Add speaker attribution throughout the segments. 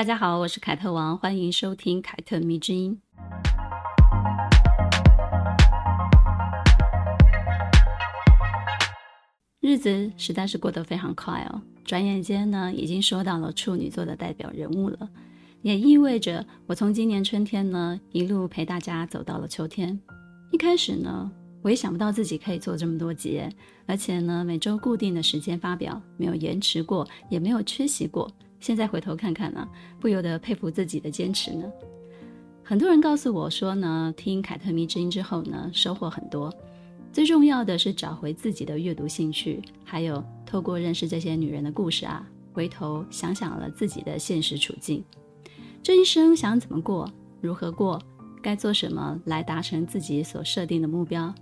Speaker 1: 大家好，我是凯特王，欢迎收听凯特迷之音。日子实在是过得非常快哦，转眼间呢，已经说到了处女座的代表人物了，也意味着我从今年春天呢，一路陪大家走到了秋天。一开始呢，我也想不到自己可以做这么多集，而且呢，每周固定的时间发表，没有延迟过，也没有缺席过。现在回头看看呢，不由得佩服自己的坚持呢。很多人告诉我说呢，听凯特迷之音之后呢，收获很多。最重要的是找回自己的阅读兴趣，还有透过认识这些女人的故事啊，回头想想了自己的现实处境，这一生想怎么过，如何过，该做什么来达成自己所设定的目标？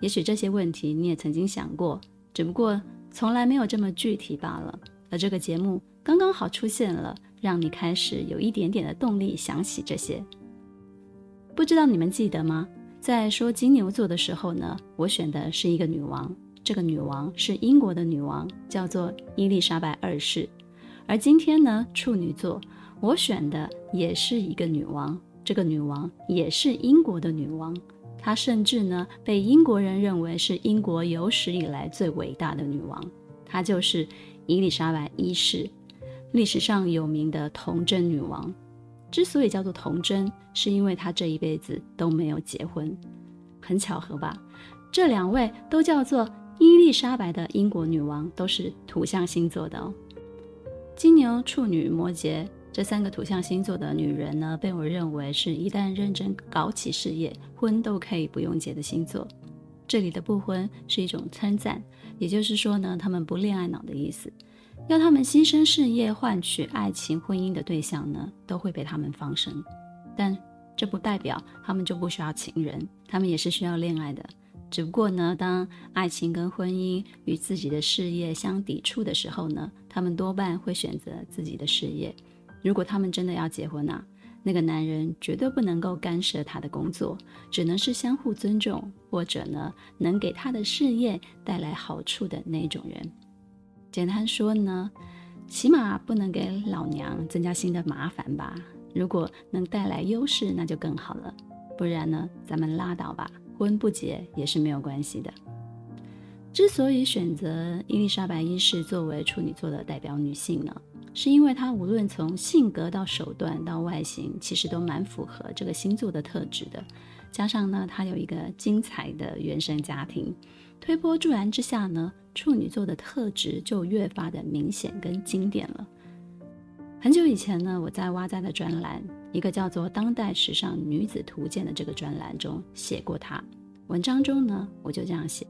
Speaker 1: 也许这些问题你也曾经想过，只不过从来没有这么具体罢了。而这个节目刚刚好出现了，让你开始有一点点的动力想起这些。不知道你们记得吗？在说金牛座的时候呢，我选的是一个女王，这个女王是英国的女王，叫做伊丽莎白二世。而今天呢，处女座，我选的也是一个女王，这个女王也是英国的女王，她甚至呢被英国人认为是英国有史以来最伟大的女王，她就是伊丽莎白一世，历史上有名的童贞女王。之所以叫做童贞，是因为她这一辈子都没有结婚，很巧合吧？这两位都叫做伊丽莎白的英国女王，都是土象星座的哦。金牛、处女、摩羯这三个土象星座的女人呢，被我认为是一旦认真搞起事业，婚都可以不用结的星座。这里的不婚是一种称赞，也就是说呢，他们不恋爱脑的意思。要他们牺牲事业换取爱情婚姻的对象呢，都会被他们放生。但这不代表他们就不需要情人，他们也是需要恋爱的。只不过呢，当爱情跟婚姻与自己的事业相抵触的时候呢，他们多半会选择自己的事业。如果他们真的要结婚啊，那个男人绝对不能够干涉他的工作，只能是相互尊重，或者呢，能给他的事业带来好处的那种人。简单说呢，起码不能给老娘增加新的麻烦吧。如果能带来优势，那就更好了。不然呢，咱们拉倒吧，婚不结也是没有关系的。之所以选择伊丽莎白一世作为处女座的代表女性呢，是因为她无论从性格到手段到外形，其实都蛮符合这个星座的特质的。加上呢，她有一个精彩的原生家庭。推波助澜之下呢，处女座的特质就越发的明显跟经典了。很久以前呢，我在哇哉的专栏，一个叫做《当代时尚女子图鉴》的这个专栏中写过她。文章中呢，我就这样写：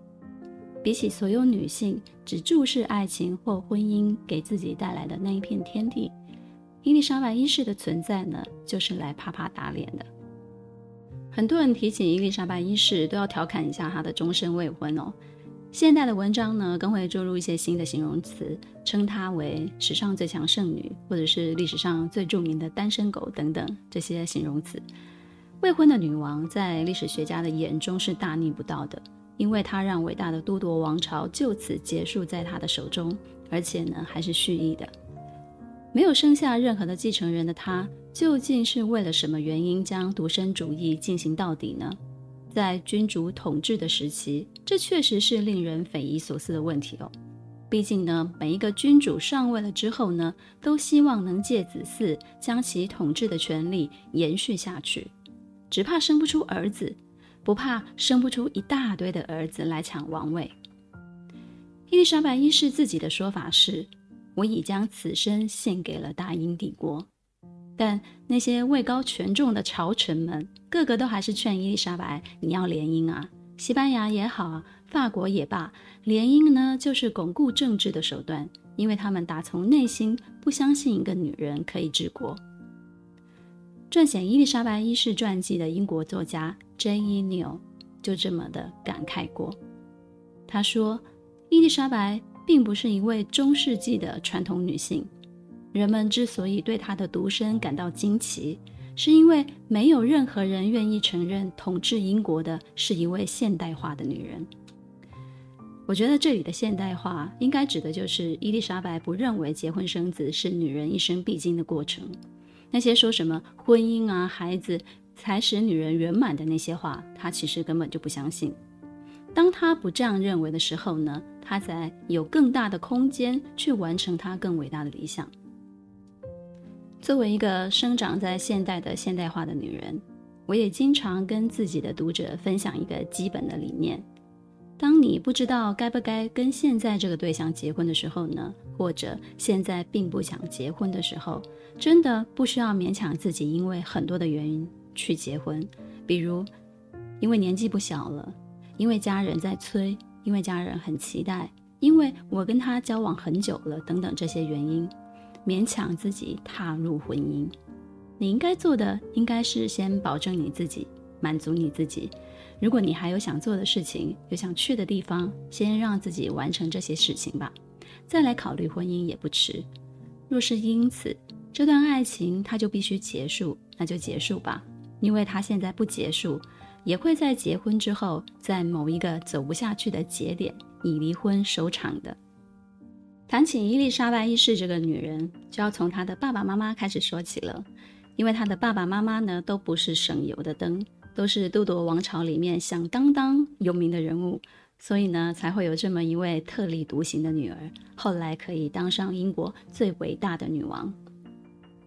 Speaker 1: 比起所有女性只注视爱情或婚姻给自己带来的那一片天地，伊丽莎白一世的存在呢，就是来啪啪打脸的。很多人提起伊丽莎白一世，都要调侃一下她的终身未婚哦。现代的文章呢，更会注入一些新的形容词，称她为史上最强剩女，或者是历史上最著名的单身狗等等这些形容词。未婚的女王在历史学家的眼中是大逆不道的，因为她让伟大的都铎王朝就此结束在她的手中，而且呢还是蓄意的。没有生下任何的继承人的她，究竟是为了什么原因将独身主义进行到底呢？在君主统治的时期，这确实是令人匪夷所思的问题哦。毕竟呢，每一个君主上位了之后呢，都希望能借子嗣将其统治的权力延续下去，只怕生不出儿子，不怕生不出一大堆的儿子来抢王位。伊丽莎白一世自己的说法是。我已将此生献给了大英帝国，但那些位高权重的朝臣们，个个都还是劝伊丽莎白：“你要联姻啊！西班牙也好啊，法国也罢，联姻呢就是巩固政治的手段，因为他们打从内心不相信一个女人可以治国。”撰写伊丽莎白一世传记的英国作家 J.E. Neal 就这么的感慨过，他说：“伊丽莎白。”并不是一位中世纪的传统女性。人们之所以对她的独身感到惊奇，是因为没有任何人愿意承认统治英国的是一位现代化的女人。我觉得这里的现代化应该指的就是伊丽莎白不认为结婚生子是女人一生必经的过程。那些说什么婚姻啊、孩子才使女人圆满的那些话，她其实根本就不相信。当她不这样认为的时候呢，她才有更大的空间去完成她更伟大的理想。作为一个生长在现代的现代化的女人，我也经常跟自己的读者分享一个基本的理念。当你不知道该不该跟现在这个对象结婚的时候呢，或者现在并不想结婚的时候，真的不需要勉强自己，因为很多的原因去结婚，比如因为年纪不小了，因为家人在催，因为家人很期待，因为我跟他交往很久了等等这些原因，勉强自己踏入婚姻。你应该做的应该是先保证你自己，满足你自己。如果你还有想做的事情，有想去的地方，先让自己完成这些事情吧，再来考虑婚姻也不迟。若是因此这段爱情它就必须结束，那就结束吧，因为它现在不结束，也会在结婚之后，在某一个走不下去的节点以离婚收场的。谈起伊丽莎白一世这个女人，就要从她的爸爸妈妈开始说起了，因为她的爸爸妈妈呢，都不是省油的灯。都是都铎王朝里面响当当有名的人物，所以呢，才会有这么一位特立独行的女儿，后来可以当上英国最伟大的女王。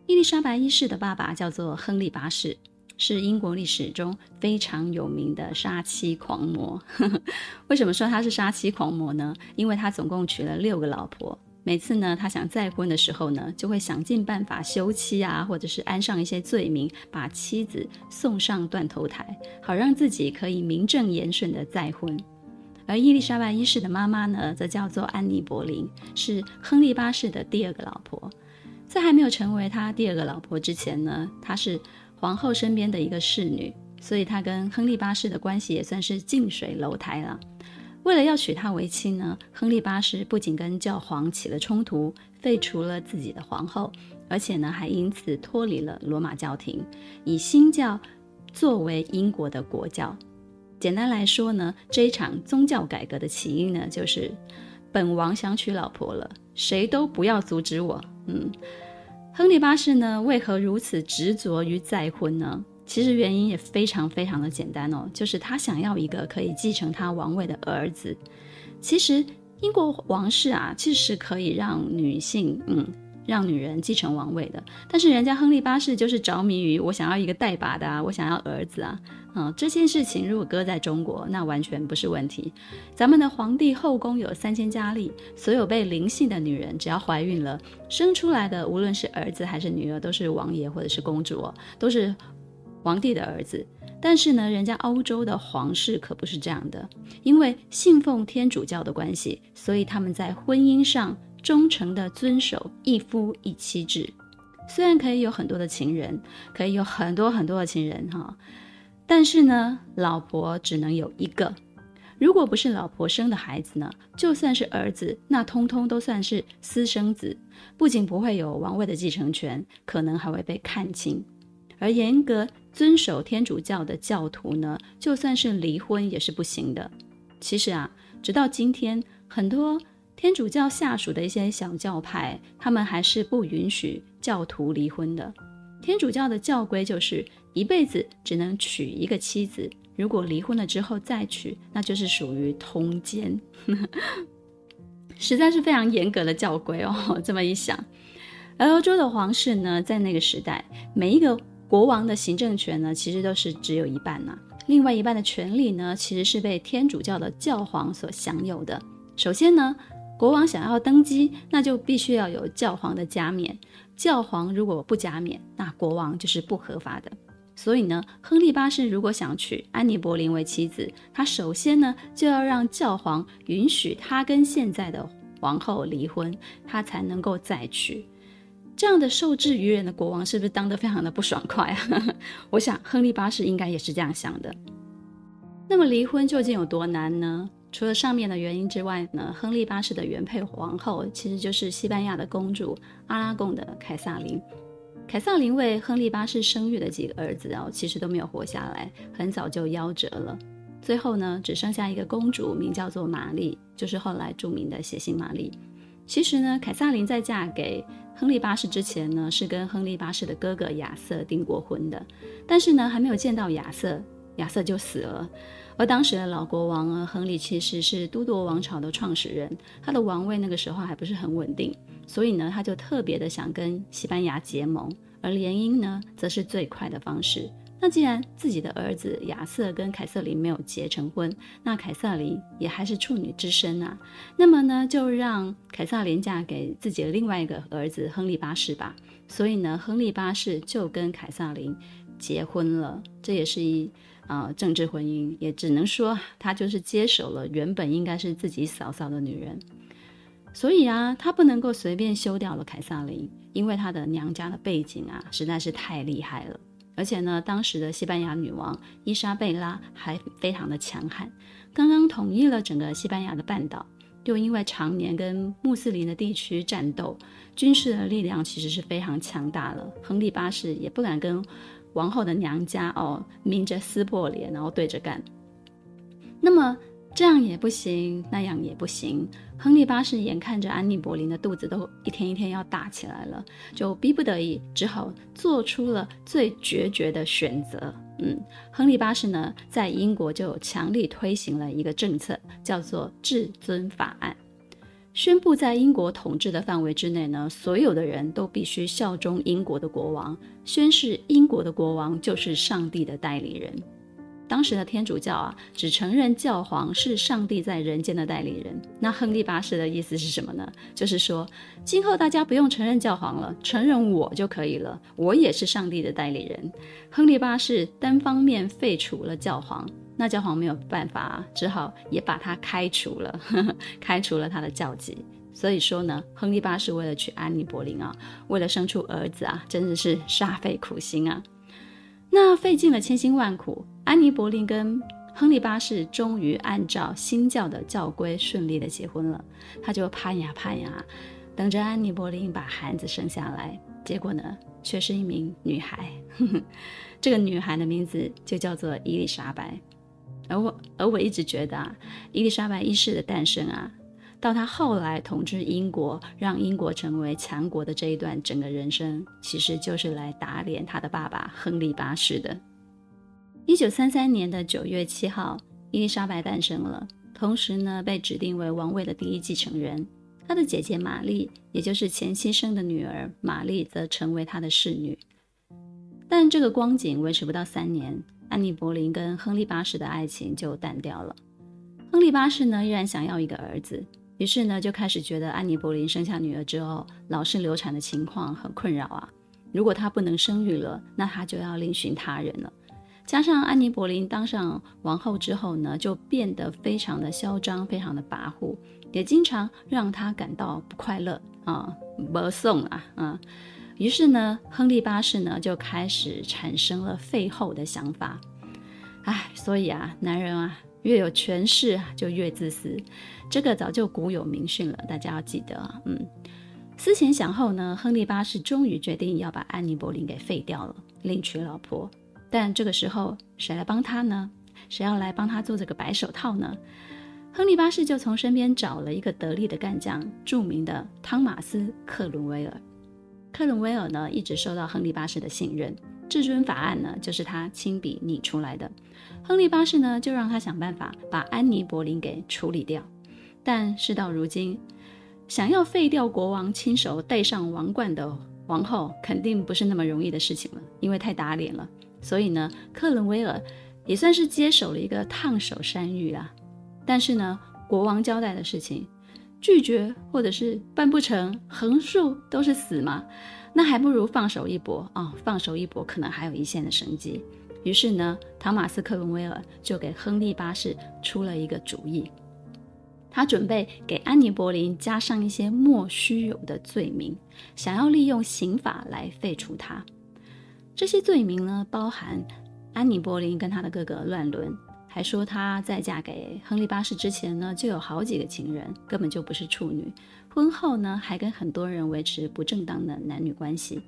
Speaker 1: 伊丽莎白一世的爸爸叫做亨利八世，是英国历史中非常有名的杀妻狂魔。为什么说他是杀妻狂魔呢？因为他总共娶了六个老婆。每次呢，他想再婚的时候呢，就会想尽办法休妻啊，或者是安上一些罪名，把妻子送上断头台，好让自己可以名正言顺的再婚。而伊丽莎白一世的妈妈呢，则叫做安妮·博林，是亨利八世的第二个老婆。在还没有成为他第二个老婆之前呢，她是皇后身边的一个侍女，所以她跟亨利八世的关系也算是近水楼台了。为了要娶她为妻呢，亨利八世不仅跟教皇起了冲突，废除了自己的皇后，而且呢，还因此脱离了罗马教廷，以新教作为英国的国教。简单来说呢，这一场宗教改革的起因呢，就是本王想娶老婆了，谁都不要阻止我。嗯，亨利八世呢，为何如此执着于再婚呢？其实原因也非常非常的简单哦，就是他想要一个可以继承他王位的儿子。其实英国王室啊，其实可以让女性，嗯，让女人继承王位的。但是人家亨利八世就是着迷于我想要一个带把的啊，我想要儿子啊，嗯，这件事情如果搁在中国，那完全不是问题。咱们的皇帝后宫有三千佳丽，所有被临幸的女人，只要怀孕了，生出来的无论是儿子还是女儿，都是王爷或者是公主哦，都是。皇帝的儿子，但是呢，人家欧洲的皇室可不是这样的，因为信奉天主教的关系，所以他们在婚姻上忠诚的遵守一夫一妻制。虽然可以有很多的情人，可以有很多很多的情人哈，但是呢，老婆只能有一个。如果不是老婆生的孩子呢，就算是儿子，那通通都算是私生子，不仅不会有王位的继承权，可能还会被看轻。而严格遵守天主教的教徒呢，就算是离婚也是不行的。其实啊，直到今天，很多天主教下属的一些小教派，他们还是不允许教徒离婚的。天主教的教规就是一辈子只能娶一个妻子，如果离婚了之后再娶，那就是属于通奸，实在是非常严格的教规哦。这么一想，而欧洲的皇室呢，在那个时代，每一个国王的行政权呢，其实都是只有一半呐、另外一半的权力呢，其实是被天主教的教皇所享有的。首先呢，国王想要登基，那就必须要有教皇的加冕。教皇如果不加冕，那国王就是不合法的。所以呢，亨利八世如果想娶安妮·博林为妻子，他首先呢就要让教皇允许他跟现在的皇后离婚，他才能够再娶。这样的受制于人的国王是不是当得非常的不爽快啊？我想亨利八世应该也是这样想的。那么离婚究竟有多难呢？除了上面的原因之外呢，亨利八世的原配皇后其实就是西班牙的公主阿拉贡的凯萨琳。凯萨琳为亨利八世生育的几个儿子哦，其实都没有活下来，很早就夭折了。最后呢，只剩下一个公主，名叫做玛丽，就是后来著名的血腥玛丽。其实呢，凯萨琳在嫁给亨利八世之前呢，是跟亨利八世的哥哥亚瑟订过婚的。但是呢，还没有见到亚瑟，亚瑟就死了。而当时的老国王呢，亨利其实是都铎王朝的创始人，他的王位那个时候还不是很稳定，所以呢，他就特别的想跟西班牙结盟，而联姻呢，则是最快的方式。那既然自己的儿子亚瑟跟凯瑟琳没有结成婚，那凯瑟琳也还是处女之身啊。那么呢，就让凯瑟琳嫁给自己的另外一个儿子亨利八世吧。所以呢，亨利八世就跟凯瑟琳结婚了。这也是一、呃、政治婚姻，也只能说他就是接手了原本应该是自己嫂嫂的女人。所以啊，他不能够随便休掉了凯瑟琳，因为他的娘家的背景啊实在是太厉害了。而且呢，当时的西班牙女王伊莎贝拉还非常的强悍，刚刚统一了整个西班牙的半岛，又因为常年跟穆斯林的地区战斗，军事的力量其实是非常强大了。亨利八世也不敢跟王后的娘家哦明着撕破脸，然后对着干。那么。这样也不行，那样也不行。亨利八世眼看着安妮·博林的肚子都一天一天要大起来了，就逼不得已，只好做出了最决绝的选择。嗯，亨利八世呢，在英国就强力推行了一个政策，叫做《至尊法案》，宣布在英国统治的范围之内呢，所有的人都必须效忠英国的国王，宣誓英国的国王就是上帝的代理人。当时的天主教啊，只承认教皇是上帝在人间的代理人。那亨利八世的意思是什么呢？就是说，今后大家不用承认教皇了，承认我就可以了，我也是上帝的代理人。亨利八世单方面废除了教皇，那教皇没有办法，只好也把他开除了，呵呵，开除了他的教籍。所以说呢，亨利八世为了娶安妮·博林啊，为了生出儿子啊，真的是煞费苦心啊。那费尽了千辛万苦。安妮·博林跟亨利八世终于按照新教的教规顺利的结婚了。他就盼呀盼呀，等着安妮·博林把孩子生下来。结果呢，却是一名女孩。这个女孩的名字就叫做伊丽莎白。而我，而我一直觉得啊，伊丽莎白一世的诞生啊，到她后来统治英国，让英国成为强国的这一段整个人生，其实就是来打脸她的爸爸亨利八世的。一九三三年的九月七号，伊丽莎白诞生了，同时呢，被指定为王位的第一继承人。她的姐姐玛丽，也就是前妻生的女儿玛丽，则成为她的侍女。但这个光景维持不到三年，安妮·柏林跟亨利八世的爱情就淡掉了。亨利八世呢，依然想要一个儿子，于是呢，就开始觉得安妮·柏林生下女儿之后，老是流产的情况很困扰啊。如果她不能生育了，那她就要另寻他人了。加上安妮·柏林当上王后之后呢，就变得非常的嚣张，非常的跋扈，也经常让她感到不快乐啊，不送啊，啊。于是呢，亨利八世呢就开始产生了废后的想法。哎，所以啊，男人啊，越有权势就越自私，这个早就古有明训了，大家要记得。嗯，思前想后呢，亨利八世终于决定要把安妮·博林给废掉了，另娶老婆。但这个时候，谁来帮他呢？谁要来帮他做这个白手套呢？亨利八世就从身边找了一个得力的干将，著名的汤马斯·克伦威尔。克伦威尔呢，一直受到亨利八世的信任，至尊法案呢，就是他亲笔拟出来的。亨利八世呢，就让他想办法把安妮·博林给处理掉。但事到如今，想要废掉国王亲手戴上王冠的王后，肯定不是那么容易的事情了，因为太打脸了。所以呢，克伦威尔也算是接手了一个烫手山芋啊。但是呢，国王交代的事情拒绝或者是办不成，横竖都是死嘛。那还不如放手一搏啊，放手一搏可能还有一线的生机。于是呢，汤马斯·克伦威尔就给亨利八世出了一个主意，他准备给安妮·博林加上一些莫须有的罪名，想要利用刑法来废除他。这些罪名呢，包含安妮·博林跟他的哥哥乱伦，还说她在嫁给亨利八世之前呢，就有好几个情人，根本就不是处女。婚后呢，还跟很多人维持不正当的男女关系。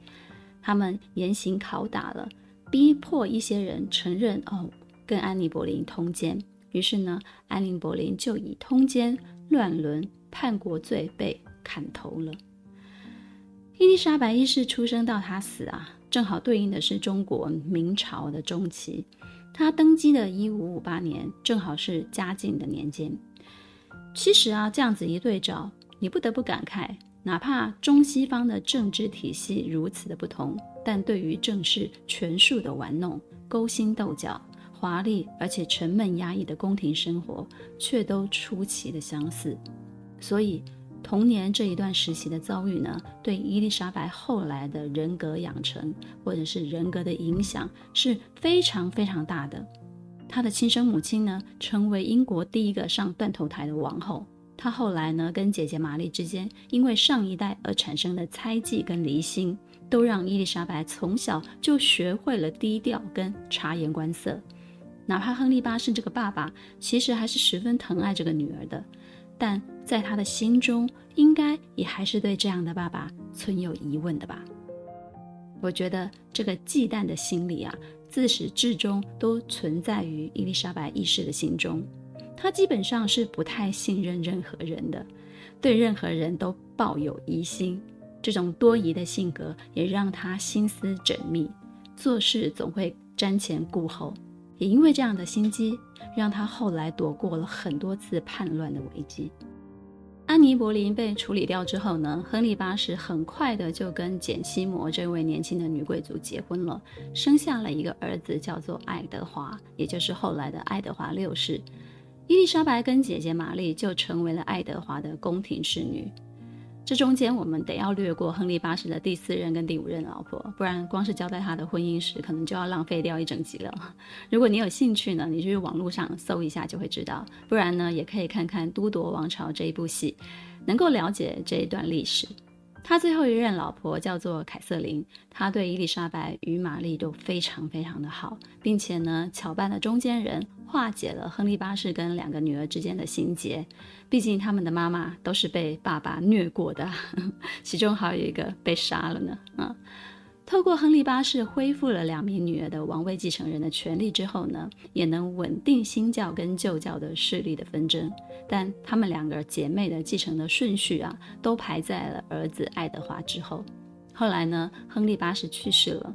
Speaker 1: 他们严刑拷打了，逼迫一些人承认哦，跟安妮·博林通奸。于是呢，安妮·博林就以通奸、乱伦、叛国罪被砍头了。伊丽莎白一世出生到她死啊，正好对应的是中国明朝的中期。他登基的一五五八年，正好是嘉靖的年间。其实啊，这样子一对照，你不得不感慨，哪怕中西方的政治体系如此的不同，但对于政事权术的玩弄、勾心斗角、华丽而且沉闷压抑的宫廷生活，却都出奇的相似。所以。童年这一段时期的遭遇呢，对伊丽莎白后来的人格养成或者是人格的影响是非常非常大的。她的亲生母亲呢，成为英国第一个上断头台的王后。她后来呢，跟姐姐玛丽之间因为上一代而产生的猜忌跟离心，都让伊丽莎白从小就学会了低调跟察言观色。哪怕亨利八世这个爸爸，其实还是十分疼爱这个女儿的。但在他的心中，应该也还是对这样的爸爸存有疑问的吧？我觉得这个忌惮的心理啊，自始至终都存在于伊丽莎白一世的心中。她基本上是不太信任任何人的，对任何人都抱有疑心。这种多疑的性格也让她心思缜密，做事总会瞻前顾后。也因为这样的心机，让他后来躲过了很多次叛乱的危机。安妮·博林被处理掉之后呢，亨利八世很快的就跟简·西摩这位年轻的女贵族结婚了，生下了一个儿子，叫做爱德华，也就是后来的爱德华六世。伊丽莎白跟姐姐玛丽就成为了爱德华的宫廷侍女。这中间我们得要略过亨利八世的第四任跟第五任老婆，不然光是交代他的婚姻史，可能就要浪费掉一整集了。如果你有兴趣呢，你去网络上搜一下就会知道；不然呢，也可以看看《都铎王朝》这一部戏，能够了解这一段历史。他最后一任老婆叫做凯瑟琳，他对伊丽莎白与玛丽都非常非常的好，并且呢，巧扮的中间人。化解了亨利八世跟两个女儿之间的心结，毕竟他们的妈妈都是被爸爸虐过的，其中还有一个被杀了呢。啊，透过亨利八世恢复了两名女儿的王位继承人的权利之后呢，也能稳定新教跟旧教的势力的纷争。但他们两个姐妹的继承的顺序啊，都排在了儿子爱德华之后。后来呢，亨利八世去世了，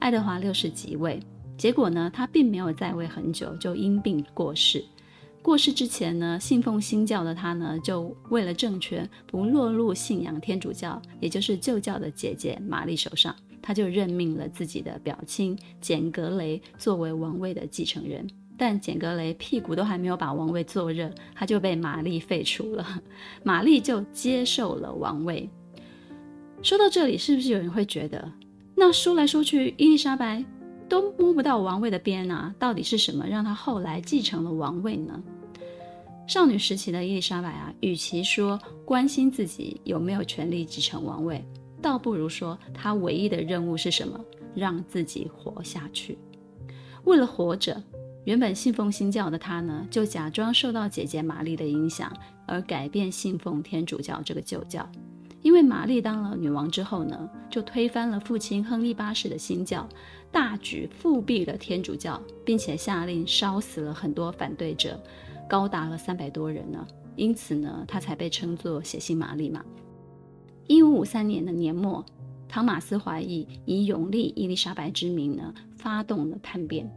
Speaker 1: 爱德华六世即位。结果呢，他并没有在位很久，就因病过世。过世之前呢，信奉新教的他呢，就为了政权不落入信仰天主教，也就是旧教的姐姐玛丽手上，他就任命了自己的表亲简格雷作为王位的继承人。但简格雷屁股都还没有把王位坐热，他就被玛丽废除了，玛丽就接受了王位。说到这里，是不是有人会觉得，那说来说去，伊丽莎白？都摸不到王位的边啊！到底是什么让她后来继承了王位呢？少女时期的伊丽莎白啊，与其说关心自己有没有权利继承王位，倒不如说他唯一的任务是什么？让自己活下去。为了活着，原本信奉新教的他呢，就假装受到姐姐玛丽的影响，而改变信奉天主教这个旧教。因为玛丽当了女王之后呢，就推翻了父亲亨利八世的新教，大举复辟了天主教，并且下令烧死了很多反对者，高达了三百多人呢。因此呢，他才被称作血腥玛丽嘛。一五五三年的年末，汤马斯怀疑以永立伊丽莎白之名呢，发动了叛变，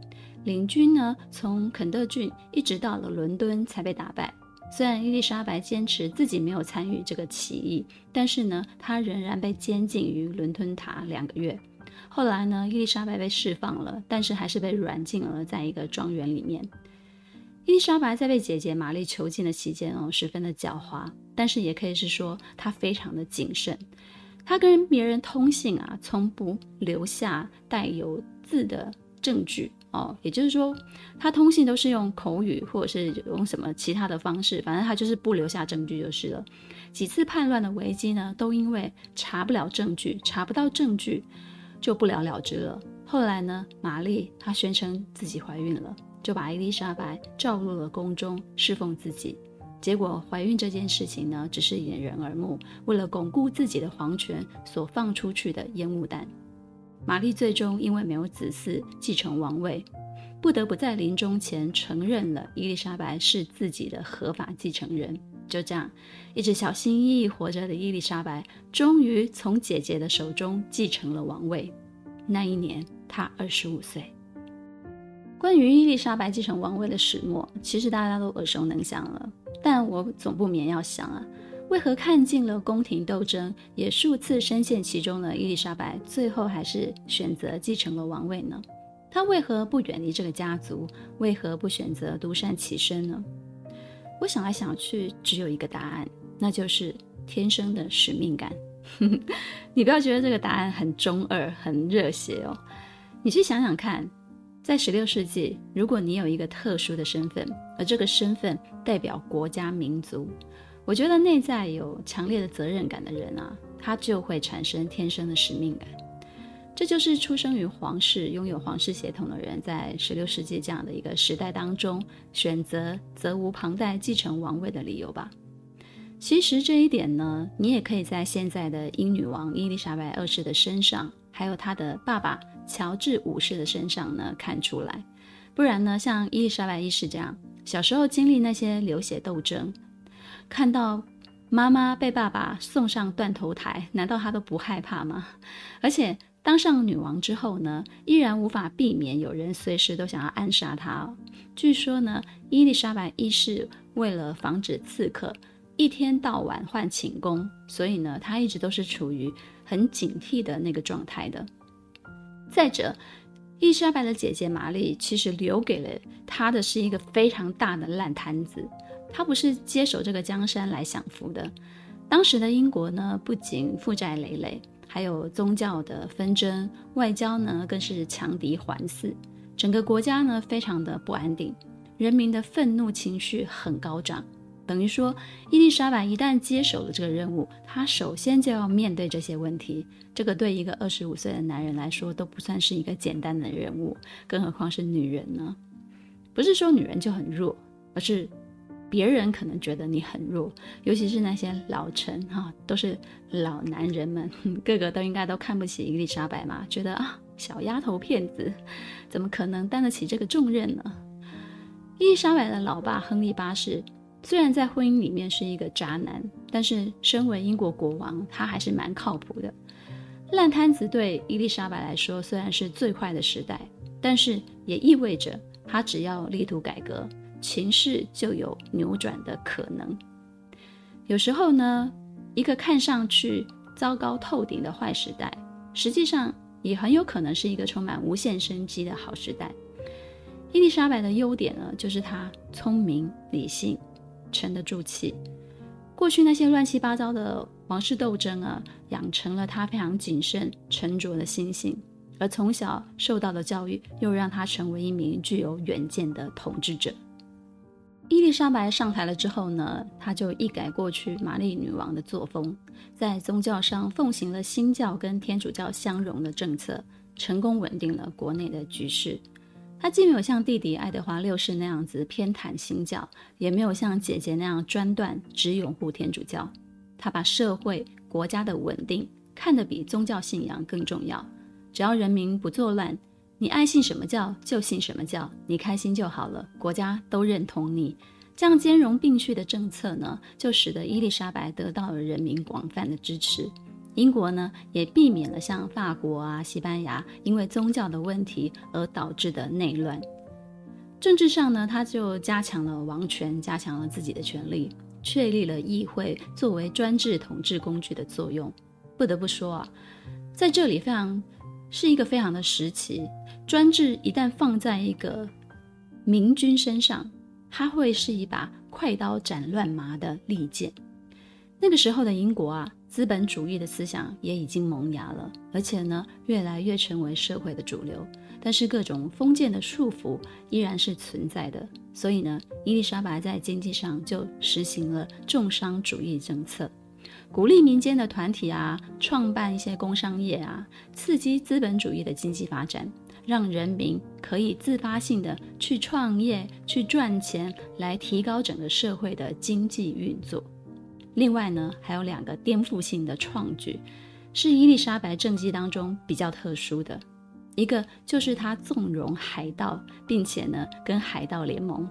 Speaker 1: 领军呢从肯特郡一直到了伦敦才被打败。虽然伊丽莎白坚持自己没有参与这个起义，但是呢，她仍然被监禁于伦敦塔两个月。后来呢，伊丽莎白被释放了，但是还是被软禁了在一个庄园里面。伊丽莎白在被姐姐玛丽囚禁的期间哦，十分的狡猾，但是也可以是说他非常的谨慎。他跟别人通信啊，从不留下带有字的证据。哦，也就是说，他通信都是用口语，或者是用什么其他的方式，反正他就是不留下证据就是了。几次叛乱的危机呢，都因为查不了证据，查不到证据，就不了了之了。后来呢，玛丽她宣称自己怀孕了，就把伊丽莎白召入了宫中侍奉自己。结果怀孕这件事情呢，只是掩人耳目，为了巩固自己的皇权所放出去的烟雾弹。玛丽最终因为没有子嗣继承王位，不得不在临终前承认了伊丽莎白是自己的合法继承人。就这样，一直小心翼翼活着的伊丽莎白，终于从姐姐的手中继承了王位。那一年，她二十五岁。关于伊丽莎白继承王位的始末，其实大家都耳熟能详了。但我总不免要想啊，为何看尽了宫廷斗争，也数次深陷其中的伊丽莎白，最后还是选择继承了王位呢？她为何不远离这个家族？为何不选择独善其身呢？我想来想去，只有一个答案，那就是天生的使命感。你不要觉得这个答案很中二、很热血哦，你去想想看。在十六世纪，如果你有一个特殊的身份，而这个身份代表国家民族，我觉得内在有强烈的责任感的人啊，他就会产生天生的使命感。这就是出生于皇室、拥有皇室血统的人，在十六世纪这样的一个时代当中，选择责无旁贷继承王位的理由吧。其实这一点呢，你也可以在现在的英女王伊丽莎白二世的身上，还有他的爸爸。乔治五世的身上呢，看出来，不然呢，像伊丽莎白一世这样，小时候经历那些流血斗争，看到妈妈被爸爸送上断头台，难道她都不害怕吗？而且当上女王之后呢，依然无法避免有人随时都想要暗杀她。据说呢，伊丽莎白一世为了防止刺客一天到晚换寝宫，所以呢，她一直都是处于很警惕的那个状态的。再者，伊丽莎白的姐姐玛丽其实留给了她的是一个非常大的烂摊子。她不是接手这个江山来享福的。当时的英国呢，不仅负债累累，还有宗教的纷争，外交呢更是强敌环伺，整个国家呢非常的不安定，人民的愤怒情绪很高涨。等于说，伊丽莎白一旦接手了这个任务，她首先就要面对这些问题。这个对一个二十五岁的男人来说都不算是一个简单的任务，更何况是女人呢？不是说女人就很弱，而是别人可能觉得你很弱，尤其是那些老臣哈，都是老男人们，个个都应该都看不起伊丽莎白嘛，觉得啊，小丫头片子，怎么可能担得起这个重任呢？伊丽莎白的老爸亨利八世。虽然在婚姻里面是一个渣男，但是身为英国国王，他还是蛮靠谱的。烂摊子对伊丽莎白来说虽然是最坏的时代，但是也意味着他只要力图改革，情势就有扭转的可能。有时候呢，一个看上去糟糕透顶的坏时代，实际上也很有可能是一个充满无限生机的好时代。伊丽莎白的优点呢，就是她聪明理性。沉得住气。过去那些乱七八糟的王室斗争啊，养成了他非常谨慎、沉着的心性。而从小受到的教育，又让他成为一名具有远见的统治者。伊丽莎白上台了之后呢，他就一改过去玛丽女王的作风，在宗教上奉行了新教跟天主教相融的政策，成功稳定了国内的局势。他既没有像弟弟爱德华六世那样子偏袒新教，也没有像姐姐那样专断只拥护天主教。他把社会国家的稳定看得比宗教信仰更重要。只要人民不作乱，你爱信什么教就信什么教，你开心就好了，国家都认同你。这样兼容并蓄的政策呢，就使得伊丽莎白得到了人民广泛的支持。英国呢，也避免了像法国啊、西班牙因为宗教的问题而导致的内乱。政治上呢，他就加强了王权，加强了自己的权力，确立了议会作为专制统治工具的作用。不得不说啊，在这里非常是一个非常的时期，专制一旦放在一个明君身上，它会是一把快刀斩乱麻的利剑。那个时候的英国啊。资本主义的思想也已经萌芽了，而且呢，越来越成为社会的主流。但是各种封建的束缚依然是存在的，所以呢，伊丽莎白在经济上就实行了重商主义政策，鼓励民间的团体啊，创办一些工商业啊，刺激资本主义的经济发展，让人民可以自发性的去创业、去赚钱，来提高整个社会的经济运作。另外呢，还有两个颠覆性的创举，是伊丽莎白政绩当中比较特殊的。一个就是她纵容海盗，并且呢跟海盗联盟；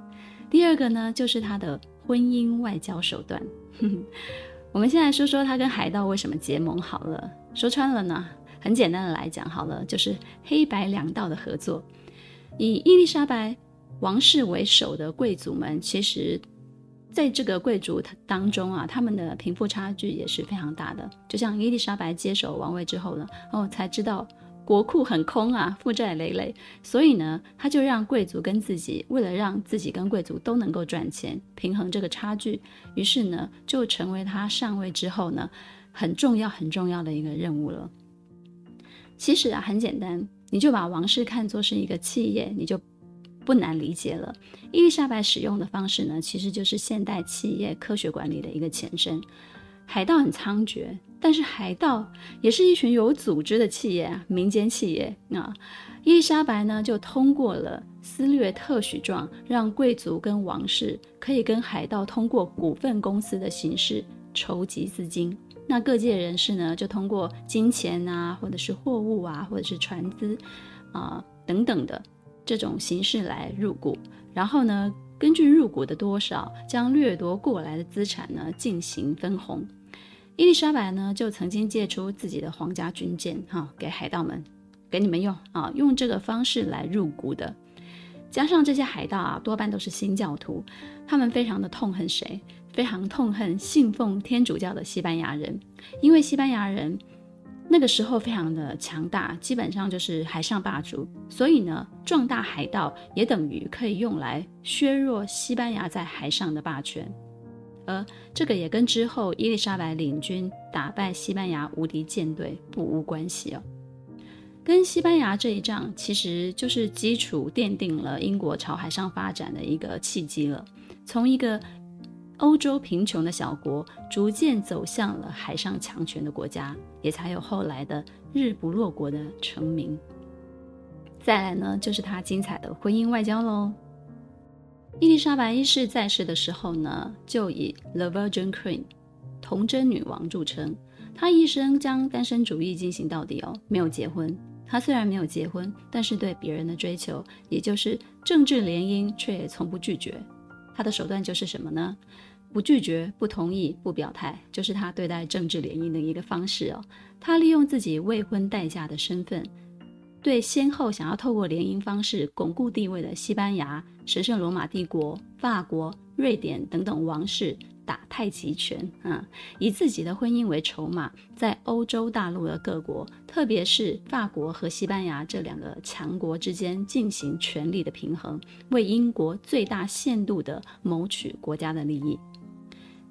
Speaker 1: 第二个呢就是她的婚姻外交手段。我们先来说说她跟海盗为什么结盟好了。说穿了呢，很简单的来讲好了，就是黑白两道的合作。以伊丽莎白王室为首的贵族们，其实在这个贵族当中啊，他们的贫富差距也是非常大的。就像伊丽莎白接手王位之后呢，哦，才知道。国库很空啊，负债累累，所以呢，他就让贵族跟自己，为了让自己跟贵族都能够赚钱，平衡这个差距，于是呢，就成为他上位之后呢，很重要很重要的一个任务了。其实啊，很简单，你就把王室看作是一个企业，你就不难理解了。伊丽莎白使用的方式呢，其实就是现代企业科学管理的一个前身。海盗很猖獗，但是海盗也是一群有组织的企业啊，民间企业。啊伊丽莎白呢，就通过了私掠特许状，让贵族跟王室可以跟海盗通过股份公司的形式筹集资金。那各界人士呢，就通过金钱啊，或者是货物啊，或者是船资啊等等的这种形式来入股，然后呢，根据入股的多少，将掠夺过来的资产呢进行分红。伊丽莎白呢，就曾经借出自己的皇家军舰，哈、给海盗们，给你们用啊、用这个方式来入股的。加上这些海盗啊，多半都是新教徒，他们非常的痛恨谁？非常痛恨信奉天主教的西班牙人，因为西班牙人那个时候非常的强大，基本上就是海上霸主，所以呢，壮大海盗也等于可以用来削弱西班牙在海上的霸权。而这个也跟之后伊丽莎白领军打败西班牙无敌舰队不无关系哦。跟西班牙这一仗，其实就是基础奠定了英国朝海上发展的一个契机了。从一个欧洲贫穷的小国，逐渐走向了海上强权的国家，也才有后来的日不落国的成名。再来呢，就是他精彩的婚姻外交喽。伊丽莎白一世在世的时候呢，就以 The Virgin Queen 童贞女王著称。她一生将单身主义进行到底哦，没有结婚。她虽然没有结婚，但是对别人的追求，也就是政治联姻，却也从不拒绝。她的手段就是什么呢？不拒绝、不同意、不表态，就是他对待政治联姻的一个方式哦。他利用自己未婚待嫁的身份。对先后想要透过联姻方式巩固地位的西班牙、神圣罗马帝国、法国、瑞典等等王室打太极拳，啊，以自己的婚姻为筹码，在欧洲大陆的各国，特别是法国和西班牙这两个强国之间进行权力的平衡，为英国最大限度地谋取国家的利益。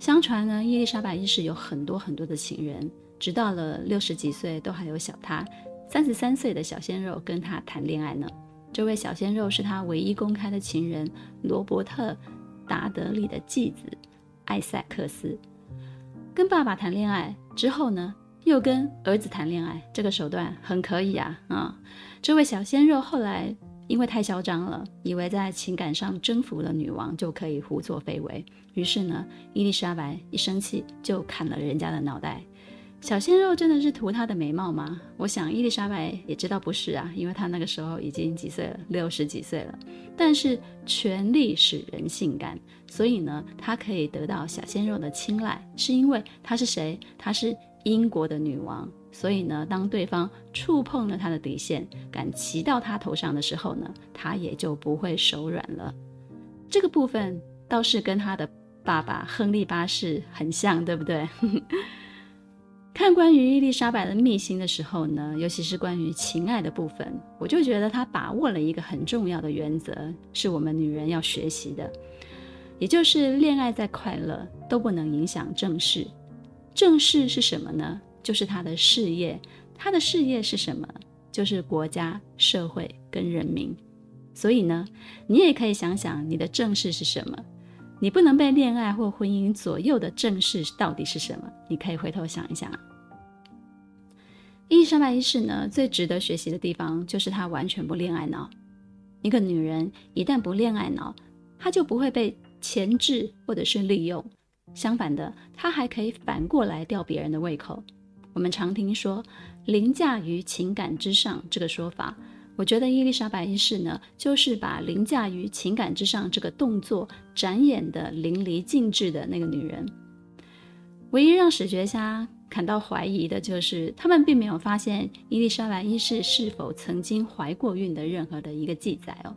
Speaker 1: 相传呢，伊丽莎白一世有很多很多的情人，直到了六十几岁都还有小她。三十三岁的小鲜肉跟他谈恋爱呢。这位小鲜肉是他唯一公开的情人罗伯特·达德利的继子艾塞克斯。跟爸爸谈恋爱之后呢，又跟儿子谈恋爱，这个手段很可以啊啊！这位小鲜肉后来因为太嚣张了，以为在情感上征服了女王就可以胡作非为，于是呢，伊丽莎白一生气就砍了人家的脑袋。小鲜肉真的是图她的美貌吗？我想伊丽莎白也知道不是啊，因为她那个时候已经几岁了，六十几岁了。但是权力使人性感，所以呢，她可以得到小鲜肉的青睐，是因为她是谁？她是英国的女王。所以呢，当对方触碰了他的底线，敢骑到他头上的时候呢，他也就不会手软了。这个部分倒是跟他的爸爸亨利八世很像，对不对？看关于伊丽莎白的秘辛的时候呢，尤其是关于情爱的部分，我就觉得她把握了一个很重要的原则，是我们女人要学习的，也就是恋爱再快乐都不能影响正事。正事是什么呢？就是他的事业。他的事业是什么？就是国家、社会跟人民。所以呢，你也可以想想你的正事是什么。你不能被恋爱或婚姻左右的正事到底是什么？你可以回头想一想。伊丽莎白一世呢，最值得学习的地方就是她完全不恋爱脑。一个女人一旦不恋爱脑，她就不会被钳制或者是利用。相反的，她还可以反过来吊别人的胃口。我们常听说“凌驾于情感之上”这个说法，我觉得伊丽莎白一世呢，就是把“凌驾于情感之上”这个动作展演得淋漓尽致的那个女人。唯一让史学家感到怀疑的就是，他们并没有发现伊丽莎白一世是否曾经怀过孕的任何的一个记载哦。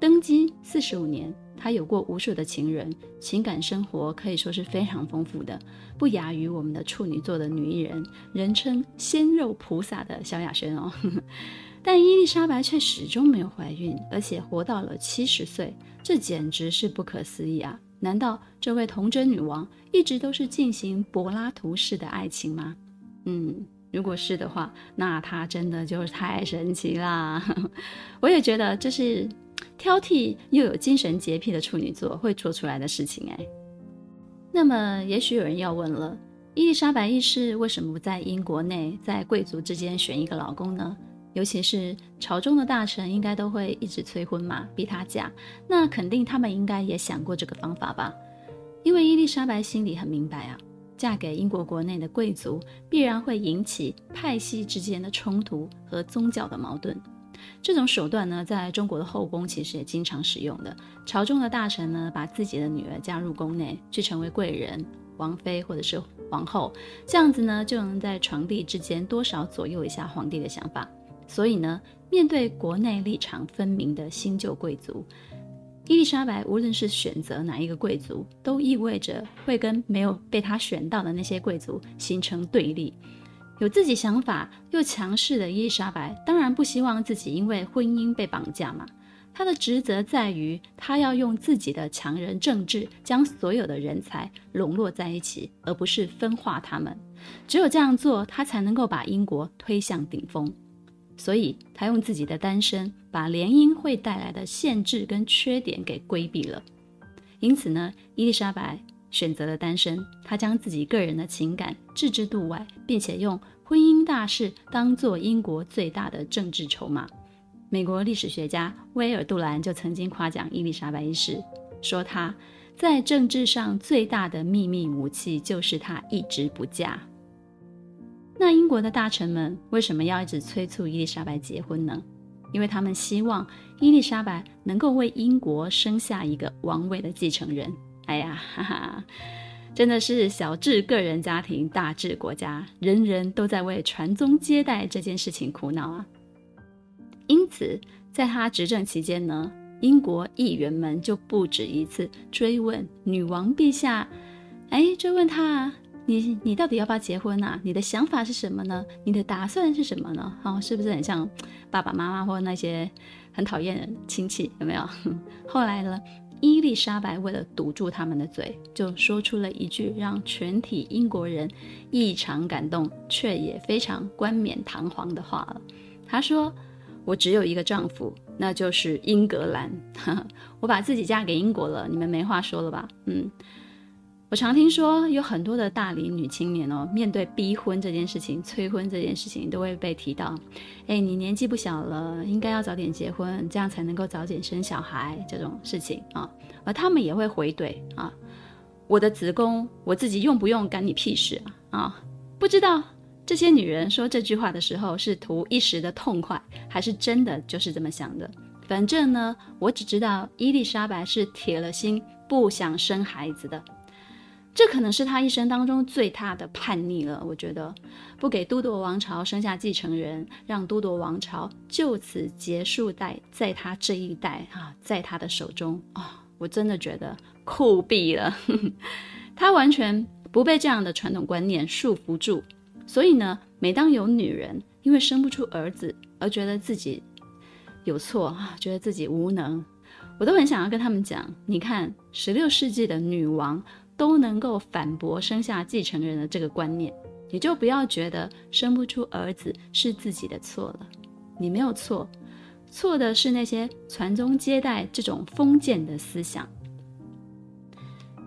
Speaker 1: 登基四十五年，她有过无数的情人，情感生活可以说是非常丰富的，不亚于我们的处女座的女艺人，人称“鲜肉菩萨”的萧亚轩哦。但伊丽莎白却始终没有怀孕，而且活到了七十岁，这简直是不可思议啊！难道这位童贞女王一直都是进行柏拉图式的爱情吗？嗯，如果是的话，那她真的就是太神奇啦！我也觉得这是挑剔又有精神洁癖的处女座会做出来的事情哎。那么，也许有人要问了：伊丽莎白一世为什么不在英国内，在贵族之间选一个老公呢？尤其是朝中的大臣，应该都会一直催婚嘛，逼她嫁。那肯定他们应该也想过这个方法吧？因为伊丽莎白心里很明白啊，嫁给英国国内的贵族，必然会引起派系之间的冲突和宗教的矛盾。这种手段呢，在中国的后宫其实也经常使用的。朝中的大臣呢，把自己的女儿嫁入宫内，去成为贵人、王妃或者是皇后，这样子呢，就能在床帝之间多少左右一下皇帝的想法。所以呢，面对国内立场分明的新旧贵族，伊丽莎白无论是选择哪一个贵族，都意味着会跟没有被她选到的那些贵族形成对立。有自己想法又强势的伊丽莎白，当然不希望自己因为婚姻被绑架嘛。她的职责在于，她要用自己的强人政治，将所有的人才笼络在一起，而不是分化他们。只有这样做，她才能够把英国推向顶峰。所以，他用自己的单身，把联姻会带来的限制跟缺点给规避了。因此呢，伊丽莎白选择了单身，她将自己个人的情感置之度外，并且用婚姻大事当做英国最大的政治筹码。美国历史学家威尔杜兰就曾经夸奖伊丽莎白一世，说她在政治上最大的秘密武器就是她一直不嫁。那英国的大臣们为什么要一直催促伊丽莎白结婚呢？因为他们希望伊丽莎白能够为英国生下一个王位的继承人。哎呀，哈哈，真的是小至个人家庭，大至国家，人人都在为传宗接代这件事情苦恼啊。因此，在他执政期间呢，英国议员们就不止一次追问女王陛下，哎，追问他。你你到底要不要结婚啊？你的想法是什么呢？你的打算是什么呢？哦，是不是很像爸爸妈妈或那些很讨厌的亲戚？有没有？后来呢，伊丽莎白为了堵住他们的嘴，就说出了一句让全体英国人异常感动却也非常冠冕堂皇的话了。她说：“我只有一个丈夫，那就是英格兰。我把自己嫁给英国了，你们没话说了吧？”嗯。我常听说有很多的大龄女青年哦，面对逼婚这件事情、催婚这件事情，都会被提到，哎，你年纪不小了，应该要早点结婚，这样才能够早点生小孩这种事情啊。而他们也会回怼啊，我的子宫我自己用不用，干你屁事啊！啊，不知道这些女人说这句话的时候是图一时的痛快，还是真的就是这么想的？反正呢，我只知道伊丽莎白是铁了心不想生孩子的。这可能是他一生当中最大的叛逆了。我觉得，不给都铎王朝生下继承人，让都铎王朝就此结束在在他这一代啊，在他的手中啊、我真的觉得酷毙了。他完全不被这样的传统观念束缚住，所以呢，每当有女人因为生不出儿子而觉得自己有错啊，觉得自己无能，我都很想要跟他们讲：你看，十六世纪的女王。都能够反驳生下继承人的这个观念，你就不要觉得生不出儿子是自己的错了，你没有错，错的是那些传宗接代这种封建的思想。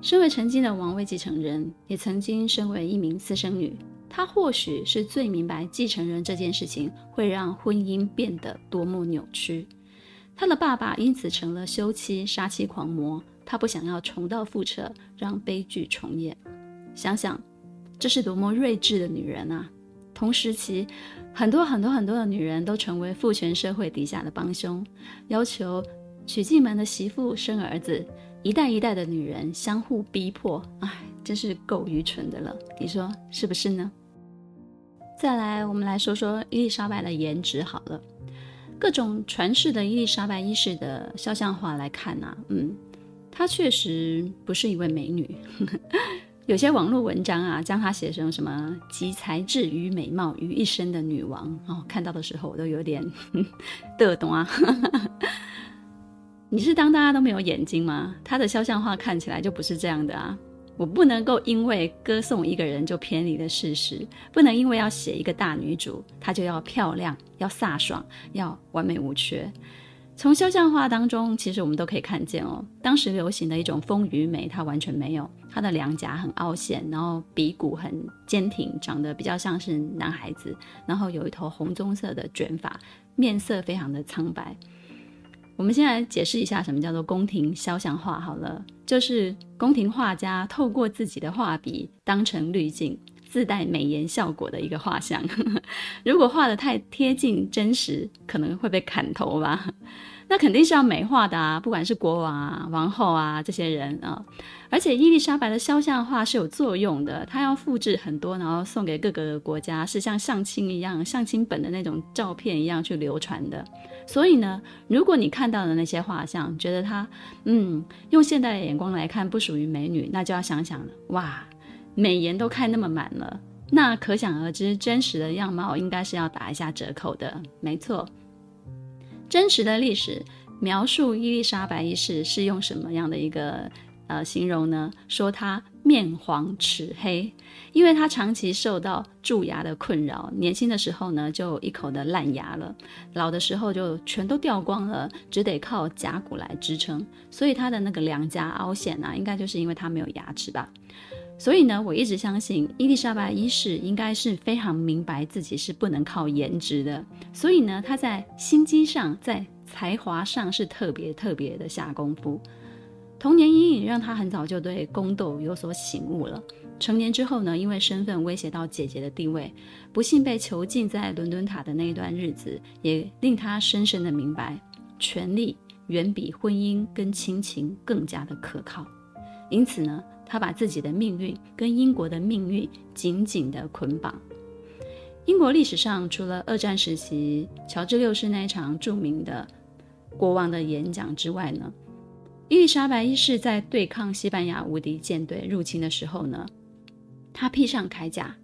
Speaker 1: 身为曾经的王位继承人，也曾经身为一名私生女，她或许是最明白继承人这件事情会让婚姻变得多么扭曲。她的爸爸因此成了休妻杀妻狂魔，他不想要重蹈覆辙，让悲剧重演。想想，这是多么睿智的女人啊！同时期，很多很多很多的女人都成为父权社会底下的帮凶，要求娶进门的媳妇生儿子，一代一代的女人相互逼迫，哎，真是够愚蠢的了。你说是不是呢？再来，我们来说说伊丽莎白的颜值好了。各种传世的伊丽莎白一世的肖像画来看啊，嗯，她确实不是一位美女。有些网络文章啊，将她写成什么集才智与美貌于一身的女王哦，看到的时候我都有点 得懂啊。你是当大家都没有眼睛吗？她的肖像画看起来就不是这样的啊。我不能够因为歌颂一个人就偏离了事实，不能因为要写一个大女主，她就要漂亮、要飒爽、要完美无缺。从肖像画当中，其实我们都可以看见哦，当时流行的一种丰腴美，它完全没有。她的两颊很凹陷，然后鼻骨很坚挺，长得比较像是男孩子，然后有一头红棕色的卷发，面色非常的苍白。我们先来解释一下什么叫做宫廷肖像画好了，就是宫廷画家透过自己的画笔当成滤镜。自带美颜效果的一个画像，如果画得太贴近真实，可能会被砍头吧？那肯定是要美化的啊，不管是国王啊、王后啊这些人啊。而且伊丽莎白的肖像画是有作用的，她要复制很多，然后送给各个国家，是像相亲一样、相亲本的那种照片一样去流传的。所以呢，如果你看到的那些画像，觉得她嗯，用现代的眼光来看不属于美女，那就要想想，哇。美颜都开那么满了，那可想而知，真实的样貌应该是要打一下折扣的。没错，真实的历史描述伊丽莎白一世是用什么样的一个呃形容呢？说她面黄齿黑，因为她长期受到蛀牙的困扰，年轻的时候呢就一口的烂牙了，老的时候就全都掉光了，只得靠甲骨来支撑，所以她的那个两颊凹陷啊，应该就是因为她没有牙齿吧。所以呢，我一直相信伊丽莎白一世应该是非常明白自己是不能靠颜值的，所以呢，她在心机上，在才华上是特别特别的下功夫。童年阴影让她很早就对宫斗有所醒悟了。成年之后呢，因为身份威胁到姐姐的地位，不幸被囚禁在伦敦塔的那一段日子，也令她深深的明白，权力远比婚姻跟亲情更加的可靠。因此呢。他把自己的命运跟英国的命运紧紧地捆绑。英国历史上，除了二战时期乔治六世那一场著名的国王的演讲之外呢，伊丽莎白一世在对抗西班牙无敌舰队入侵的时候呢，她披上铠甲，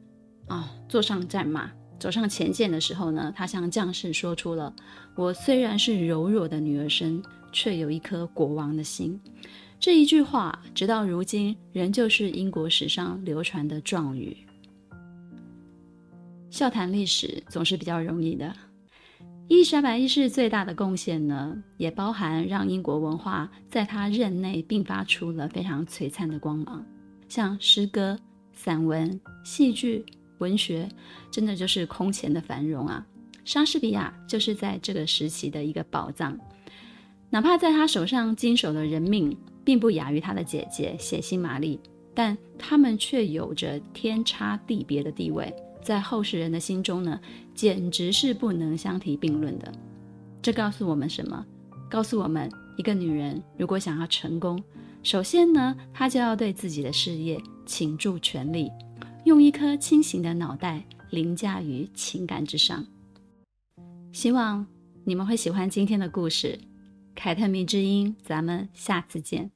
Speaker 1: 哦，坐上战马，走上前线的时候呢，她向将士说出了：“我虽然是柔弱的女儿身，却有一颗国王的心。”这一句话，直到如今仍旧是英国史上流传的状语。笑谈历史总是比较容易的。伊丽莎白一世最大的贡献呢，也包含让英国文化在她任内迸发出了非常璀璨的光芒，像诗歌、散文、戏剧、文学，真的就是空前的繁荣啊！莎士比亚就是在这个时期的一个宝藏，哪怕在他手上经手的人命。并不亚于他的姐姐血腥玛丽，但他们却有着天差地别的地位，在后世人的心中呢，简直是不能相提并论的。这告诉我们什么？告诉我们，一个女人如果想要成功，首先呢，她就要对自己的事业倾注全力，用一颗清醒的脑袋凌驾于情感之上。希望你们会喜欢今天的故事。凯特米之音咱们下次见。